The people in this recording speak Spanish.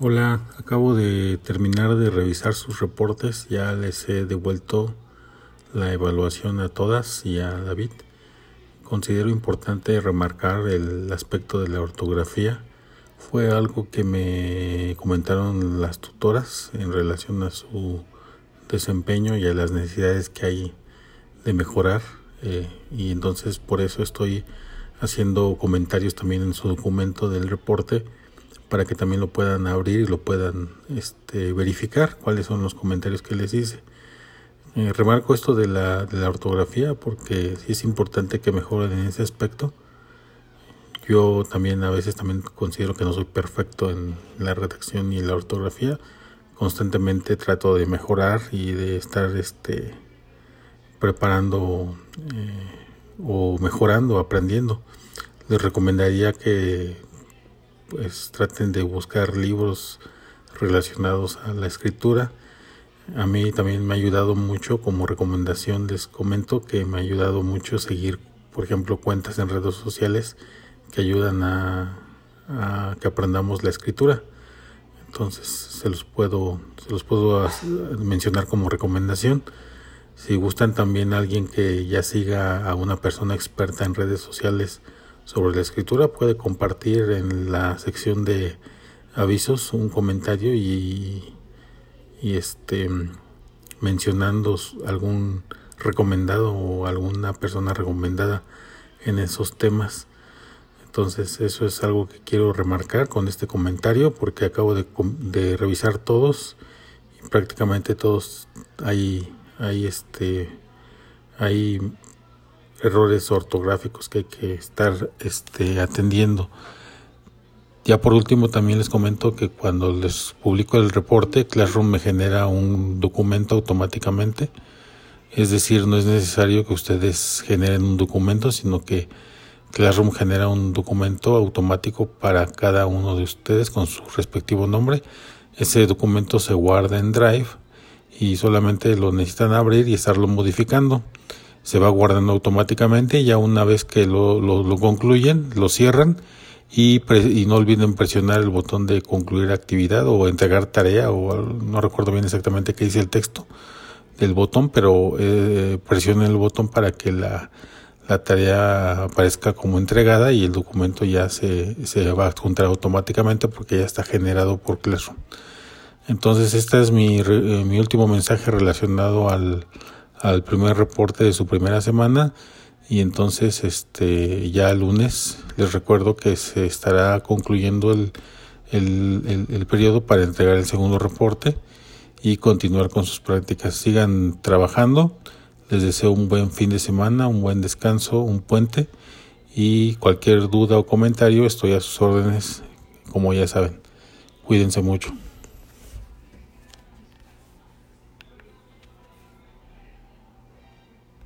Hola, acabo de terminar de revisar sus reportes, ya les he devuelto la evaluación a todas y a David. Considero importante remarcar el aspecto de la ortografía. Fue algo que me comentaron las tutoras en relación a su desempeño y a las necesidades que hay de mejorar eh, y entonces por eso estoy haciendo comentarios también en su documento del reporte para que también lo puedan abrir y lo puedan este, verificar cuáles son los comentarios que les hice. Eh, remarco esto de la, de la ortografía porque sí es importante que mejoren en ese aspecto. Yo también a veces también considero que no soy perfecto en la redacción y la ortografía. Constantemente trato de mejorar y de estar este, preparando eh, o mejorando, aprendiendo. Les recomendaría que pues traten de buscar libros relacionados a la escritura. A mí también me ha ayudado mucho como recomendación, les comento que me ha ayudado mucho seguir, por ejemplo, cuentas en redes sociales que ayudan a, que aprendamos la escritura. Entonces se los puedo, se los puedo mencionar como recomendación. Si gustan también alguien que ya siga a una persona experta en redes sociales, sobre la escritura puede compartir en la sección de avisos un comentario y, y este mencionando algún recomendado o alguna persona recomendada en esos temas. Entonces eso es algo que quiero remarcar con este comentario porque acabo de, de revisar todos y prácticamente todos hay, hay este hay errores ortográficos que hay que estar este, atendiendo. Ya por último también les comento que cuando les publico el reporte, Classroom me genera un documento automáticamente. Es decir, no es necesario que ustedes generen un documento, sino que Classroom genera un documento automático para cada uno de ustedes con su respectivo nombre. Ese documento se guarda en Drive y solamente lo necesitan abrir y estarlo modificando se va guardando automáticamente ya una vez que lo, lo, concluyen, lo cierran y, y, no olviden presionar el botón de concluir actividad o entregar tarea o no recuerdo bien exactamente qué dice el texto del botón, pero eh, presionen el botón para que la, la tarea aparezca como entregada y el documento ya se, se va a adjuntar automáticamente porque ya está generado por Classroom. Entonces este es mi, eh, mi último mensaje relacionado al, al primer reporte de su primera semana y entonces este ya el lunes les recuerdo que se estará concluyendo el, el, el, periodo para entregar el segundo reporte y continuar con sus prácticas. Sigan trabajando. Les deseo un buen fin de semana, un buen descanso, un puente y cualquier duda o comentario estoy a sus órdenes, como ya saben. Cuídense mucho.